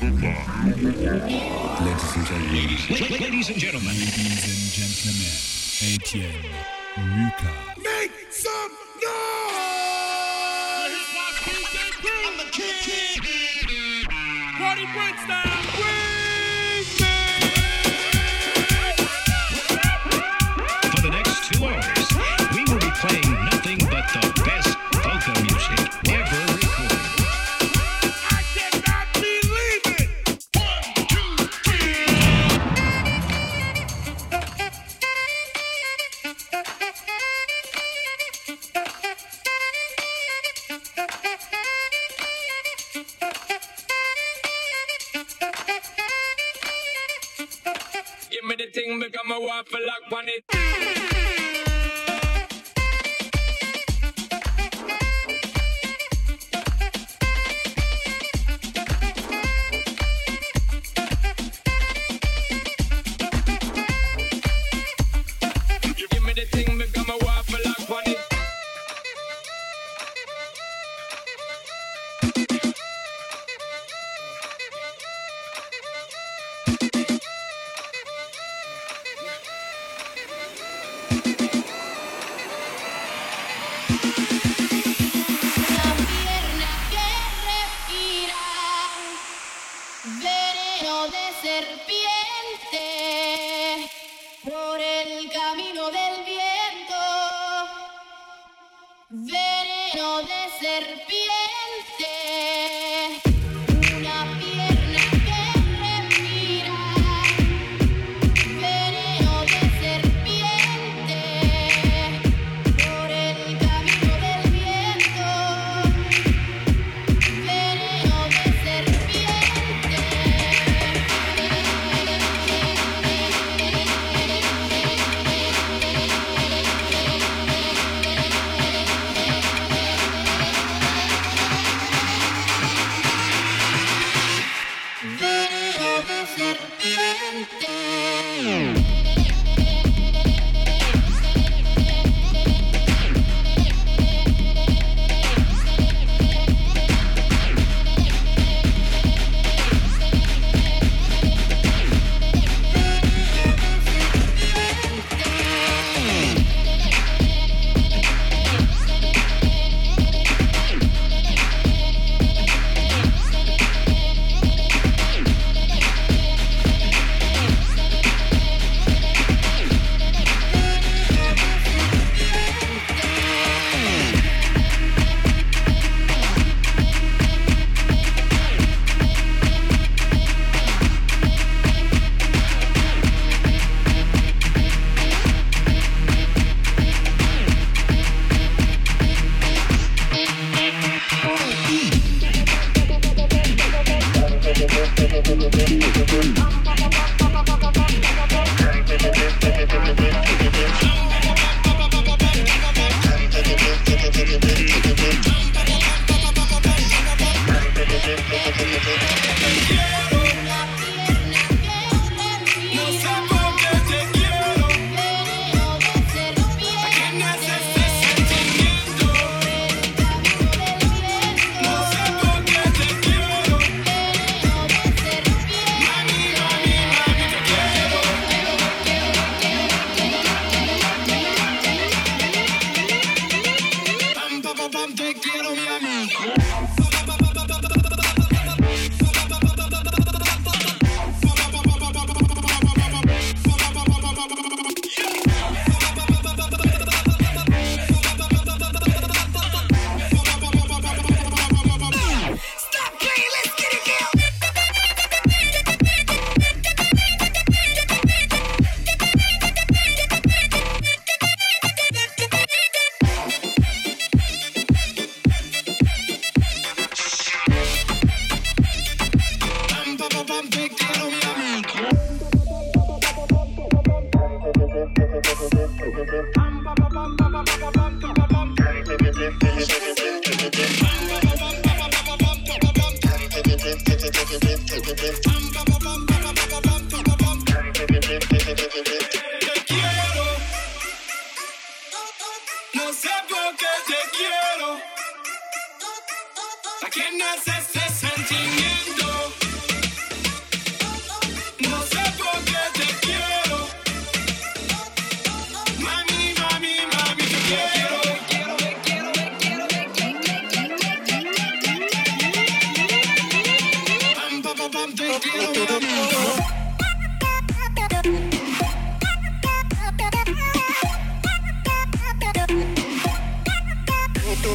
Ladies and gentlemen. Ladies and gentlemen. Ladies and gentlemen. Etienne Muka. Make some noise! The hip hop I'm the king. Party Prince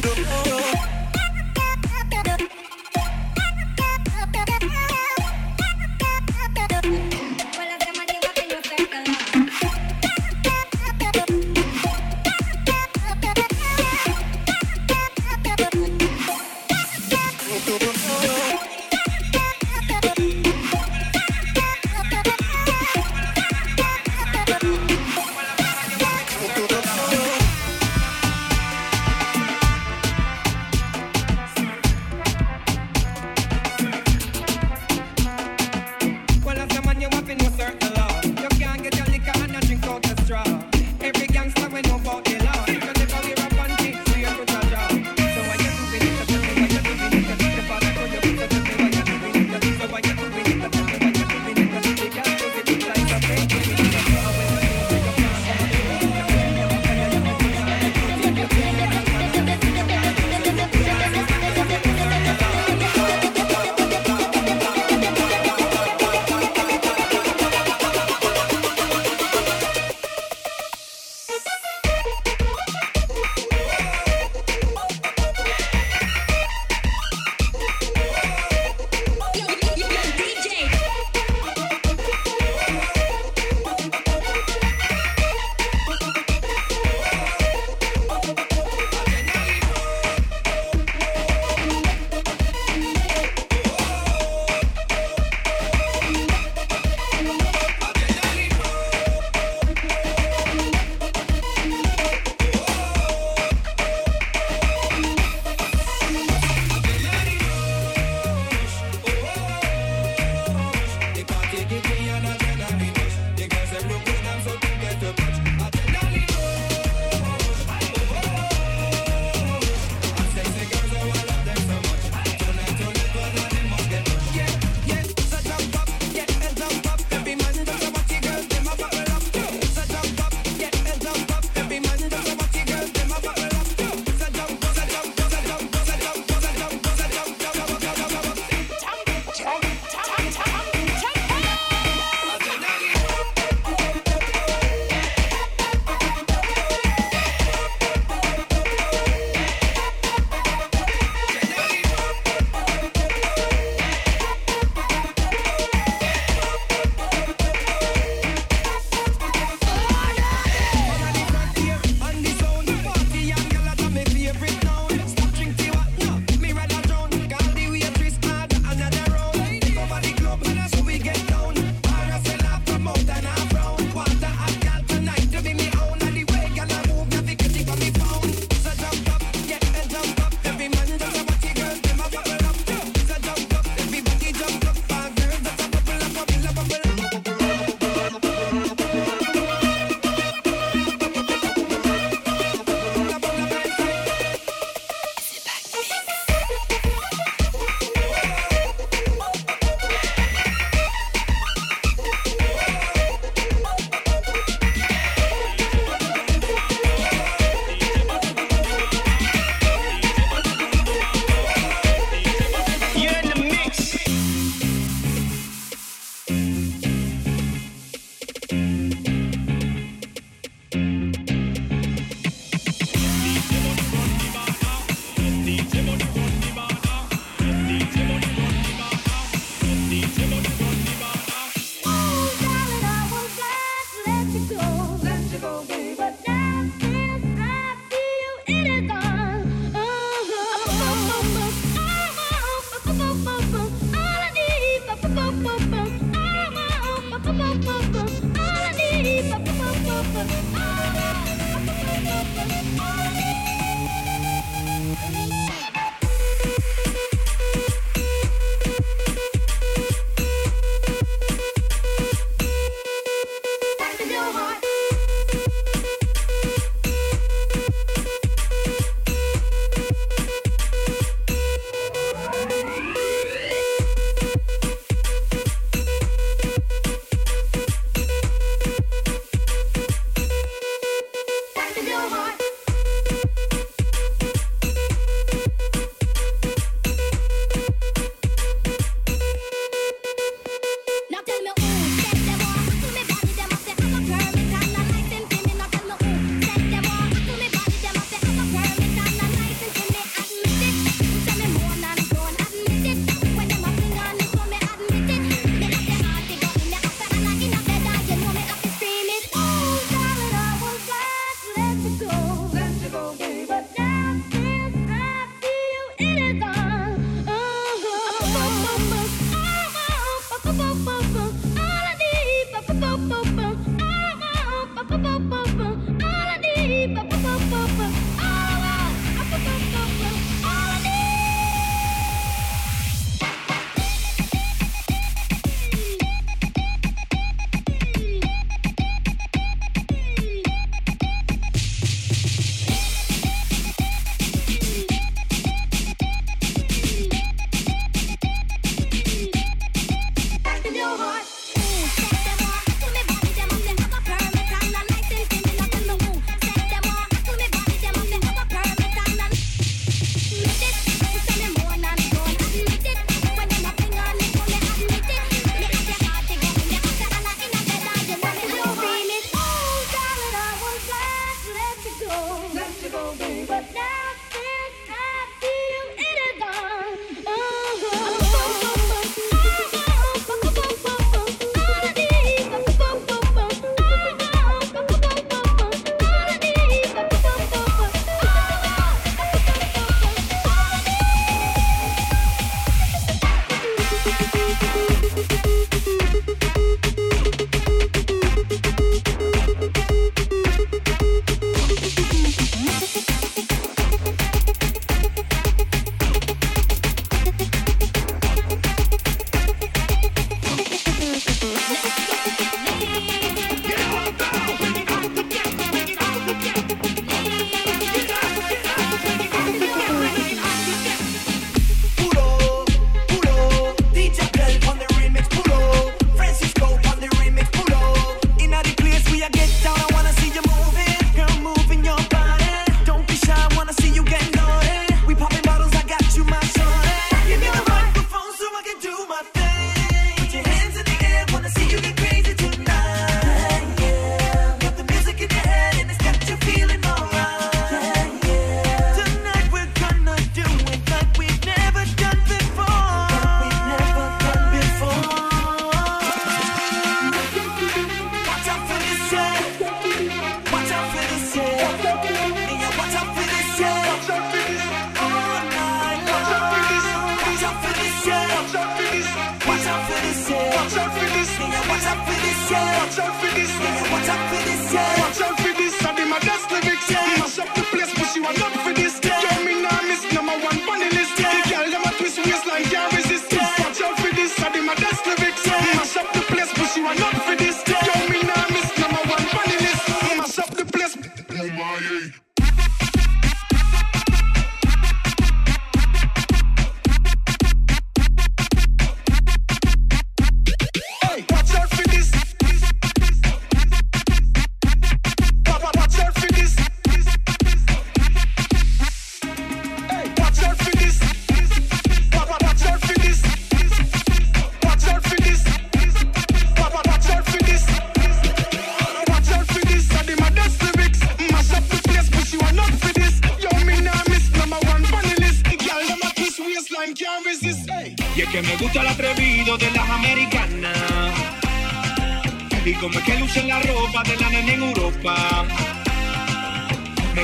do do do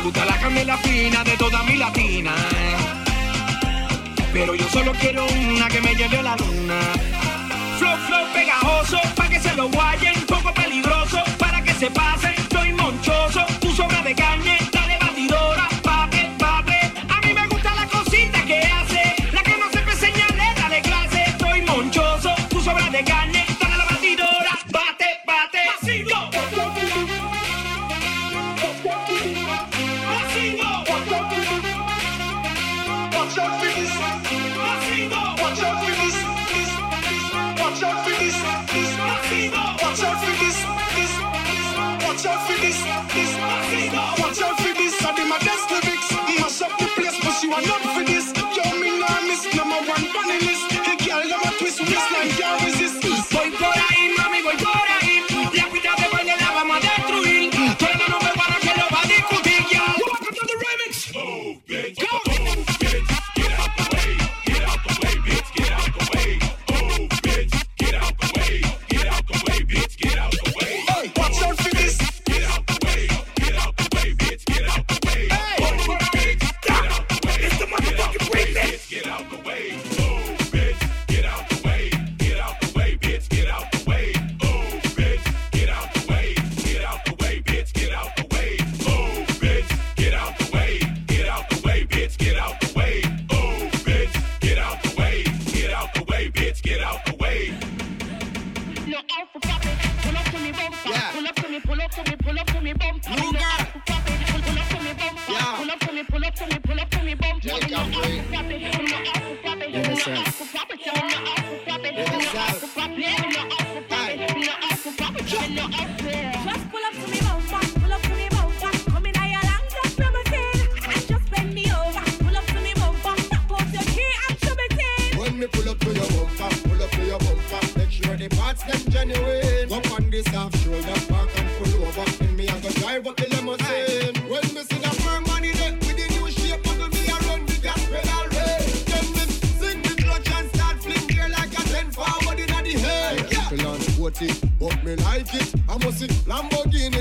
Me gusta la candela fina de toda mi latina. Pero yo solo quiero una que me lleve a la luna. Flow, flow pegajoso, pa' que se lo guayen, poco peligroso, para que se pase Pull up to me, pull up to me, bump. Make a break. they like it. I must see Lamborghini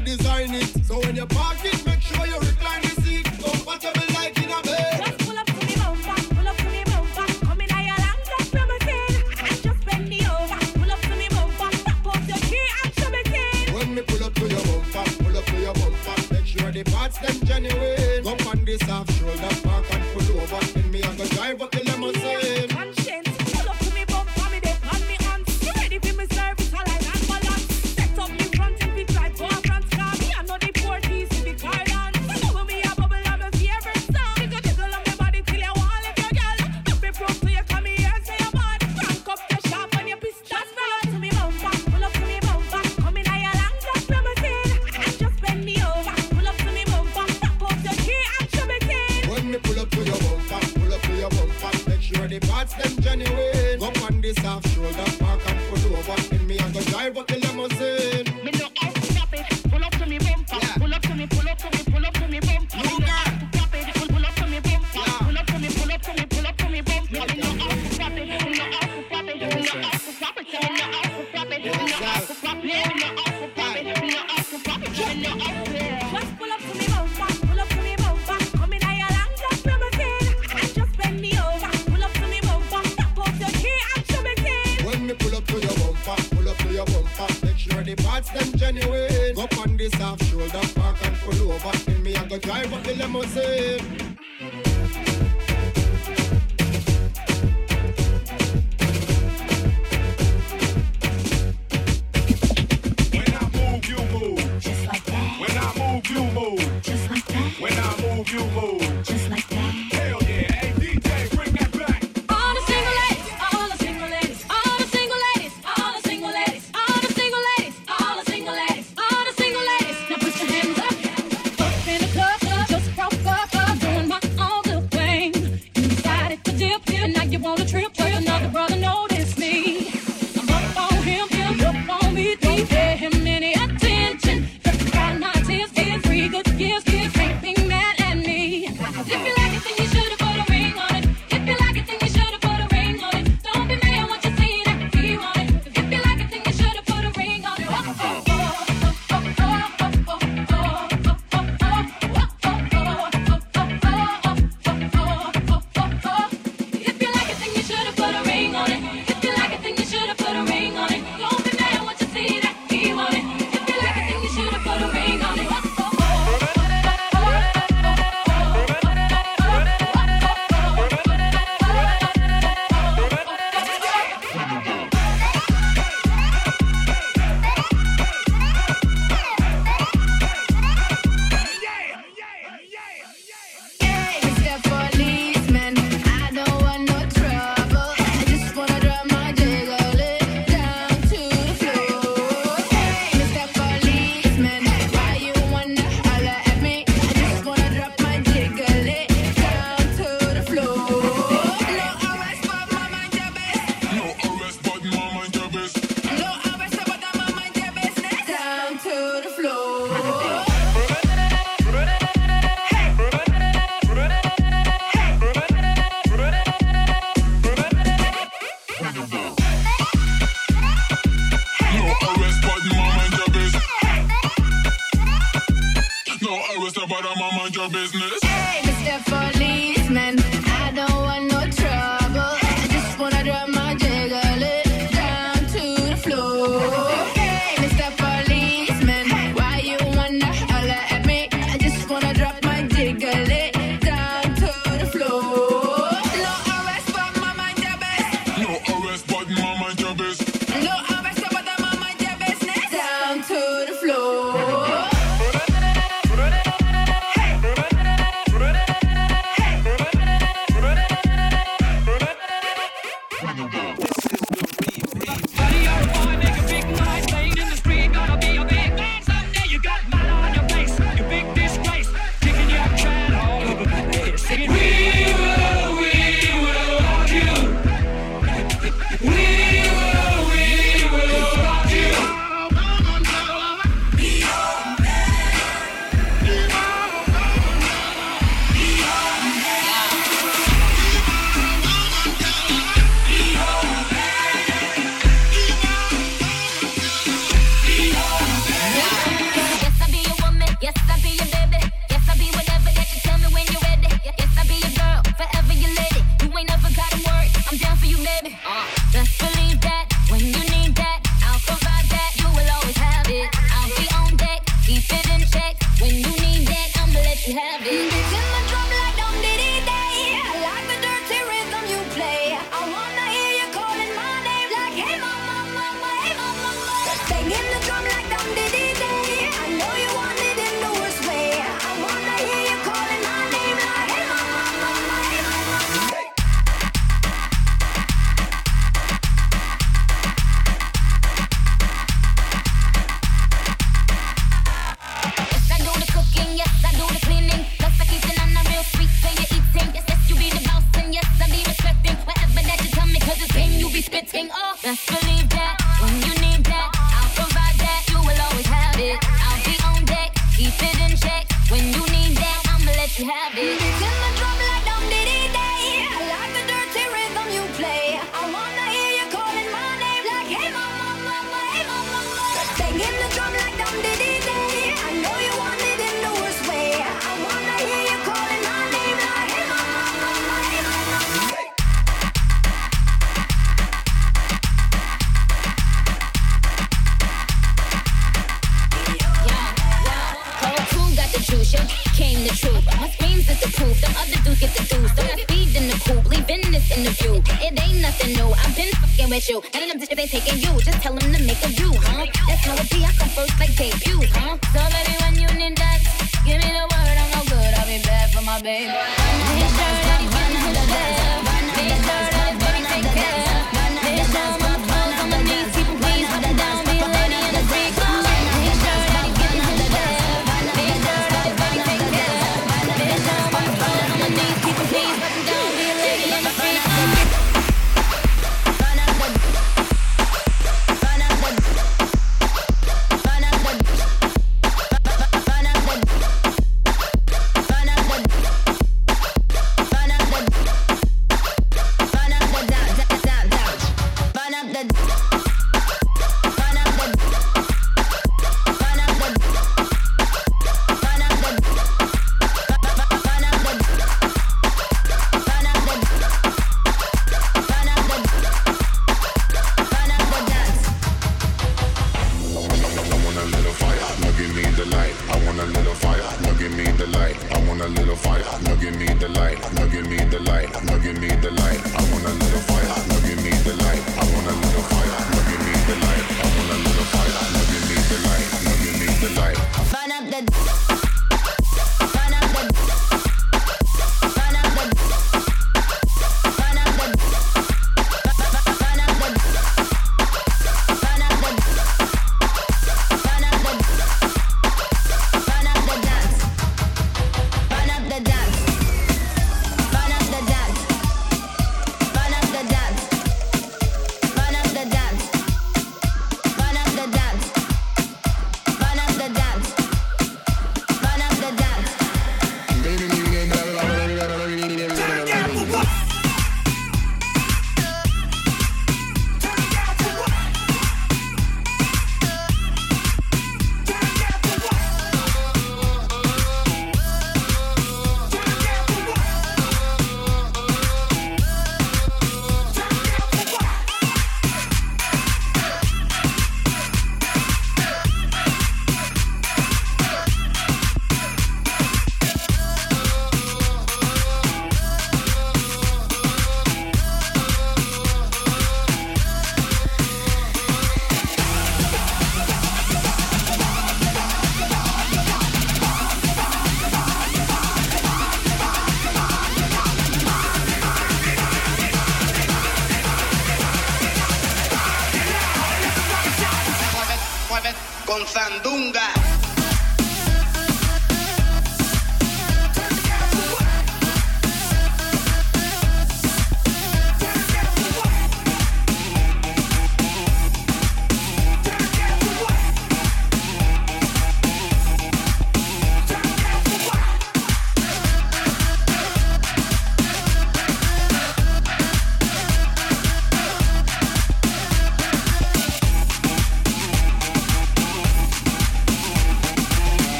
execution. Came the truth. My screams is the proof. The other dudes get the deuce. So I speed in the coupe, leaving this interview. It ain't nothing new. I've been fucking with you. None of them bitches they taking you. Just tell them to make a view, huh? That's how it be. I come first like debut, huh? So baby, when you need that, give me the word. I'm no good. I'll be bad for my baby.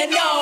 Wanna know.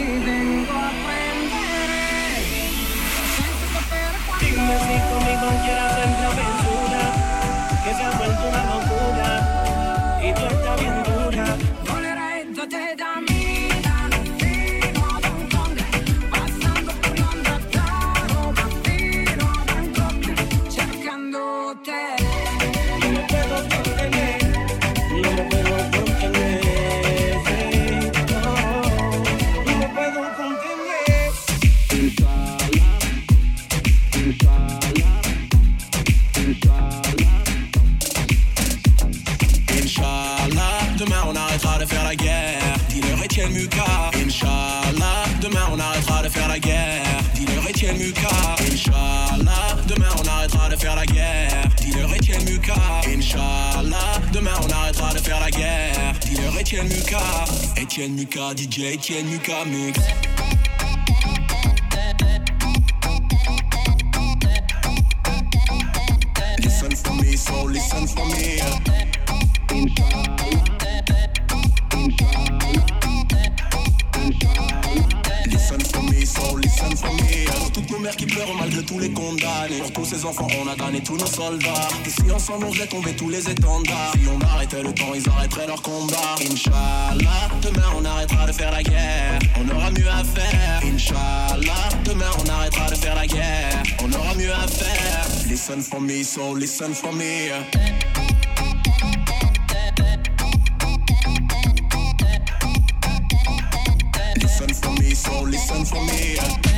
ti vengo a aprender. Dime si conmigo quieras hacer una aventura, que se ha vuelto una locura y tú estás bien dura. Etienne Mu-Ka, Etienne Mu-Ka, DJ Etienne Mu-Ka mix. on a damné tous nos soldats. Si ensemble, on faisait tomber tous les étendards. Si on arrêtait le temps, ils arrêteraient leur combat. Inch'Allah, demain on arrêtera de faire la guerre. On aura mieux à faire. Inch'Allah, demain on arrêtera de faire la guerre. On aura mieux à faire. Listen for me, so listen for me. Listen for me, so listen for me.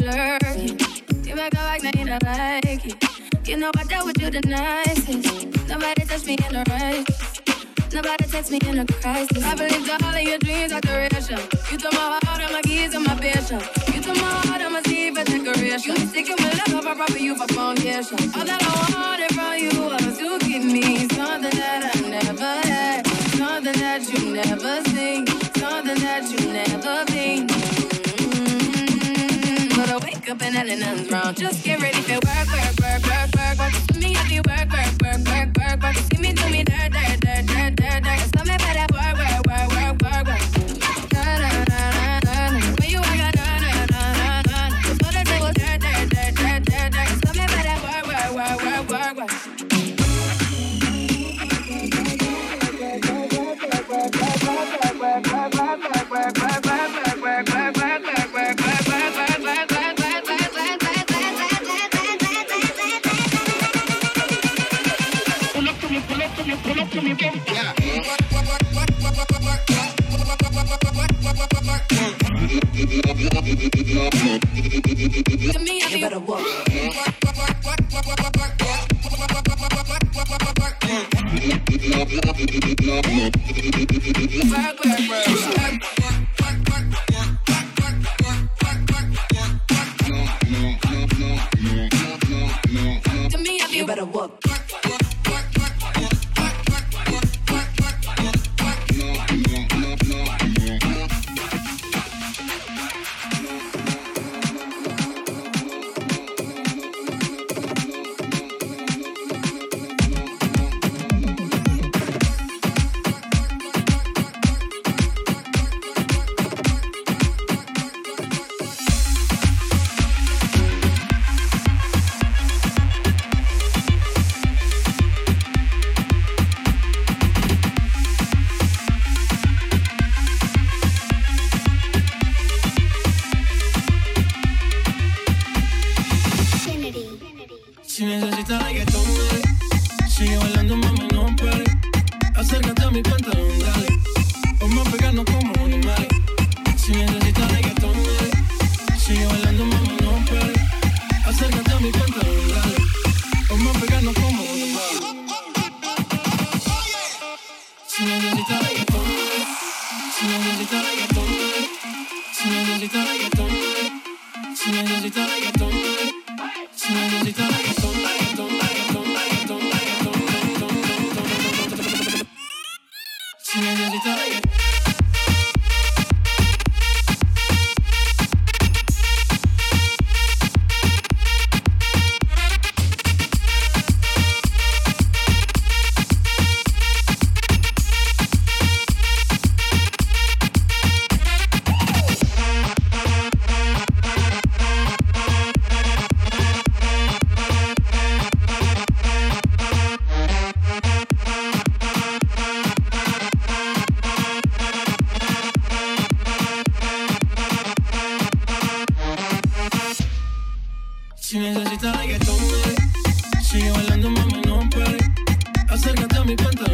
You lurking. You make a like, now you don't like it. You know I dealt with you the nicest. Nobody touched me in the right. Nobody text me in a crisis. I believed all of your dreams are duration. You took my heart, all my keys, and my vision. You took my heart, I'm a sleeve a decoration. You sticking with love, I proper you for foundation. All that I wanted from you was to give me something that I never had, something that you never seen, something that you never been. I wake up and hell nothing's wrong. Just get ready for work, work, work, work, work, work. To me, I do work, work, work, work, work, work. See me, do me, dirt, dirt, dirt, dirt, dirt, dirt. Tell me about that you better work. Acércate a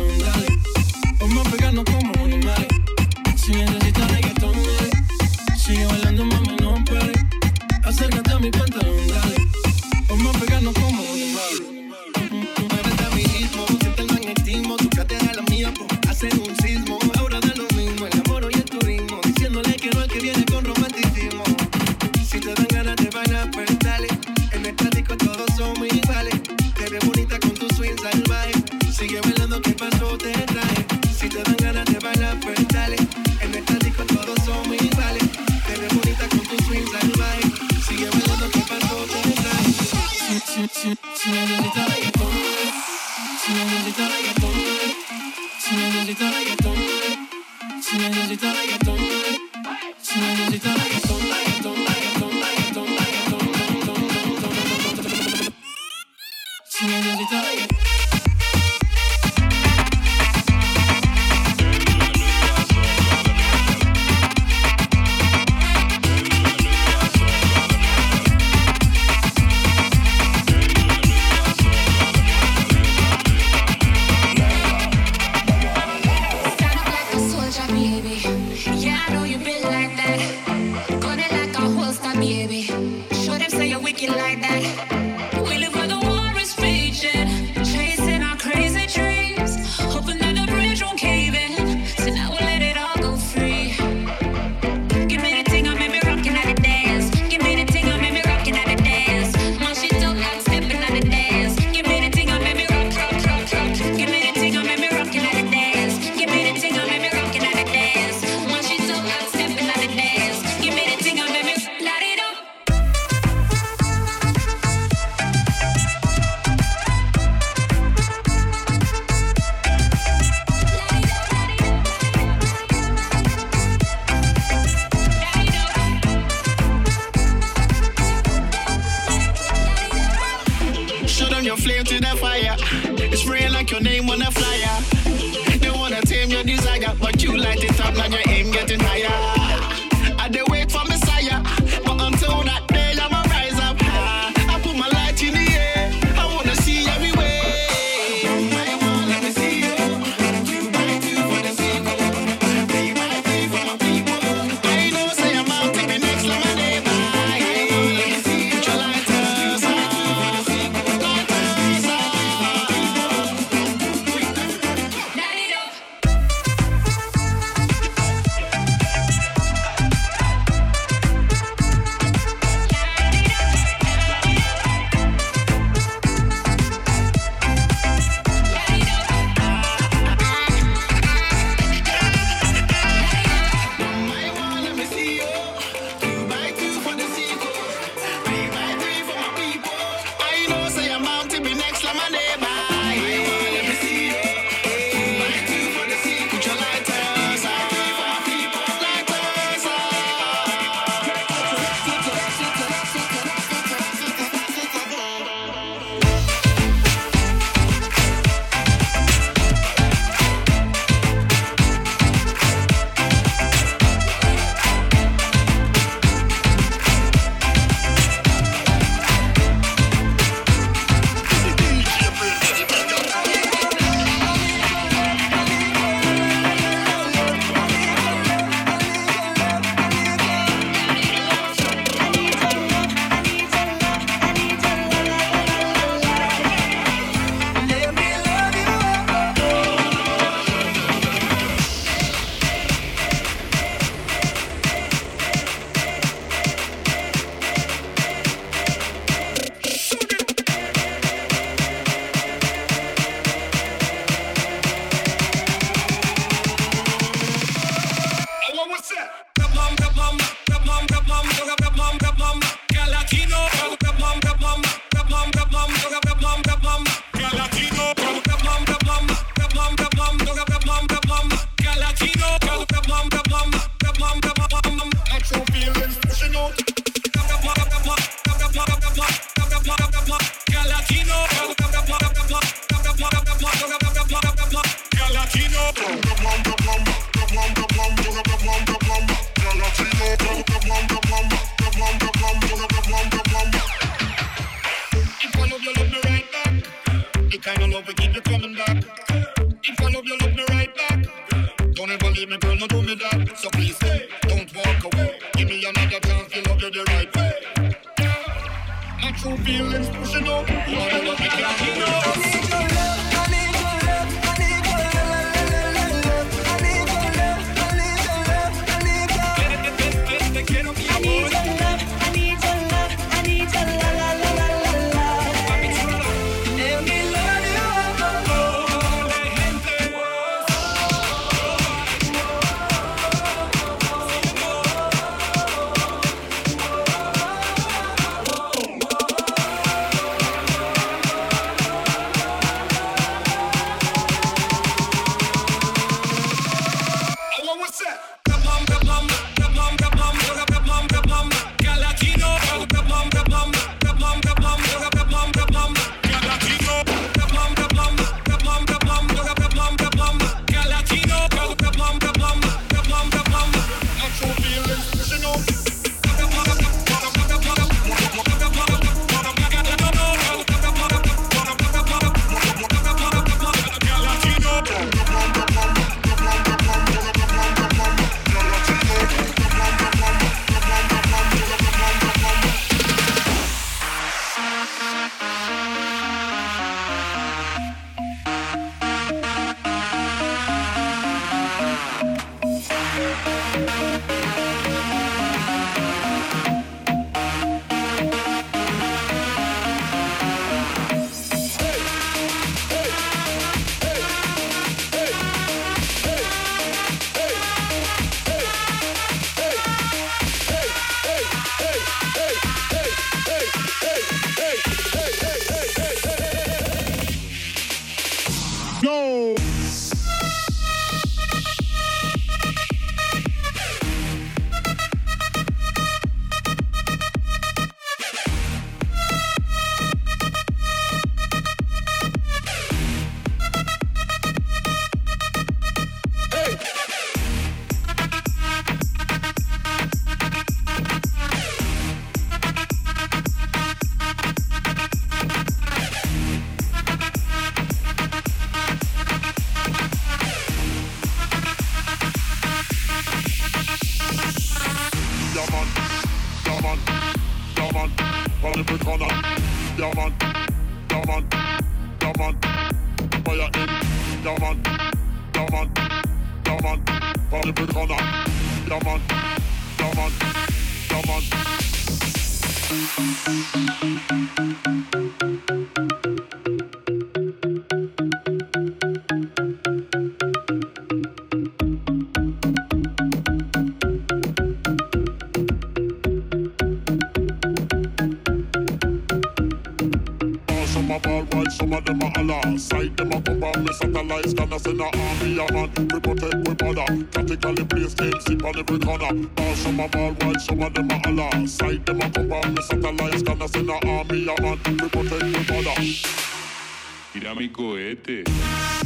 利を得て。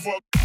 Fuck.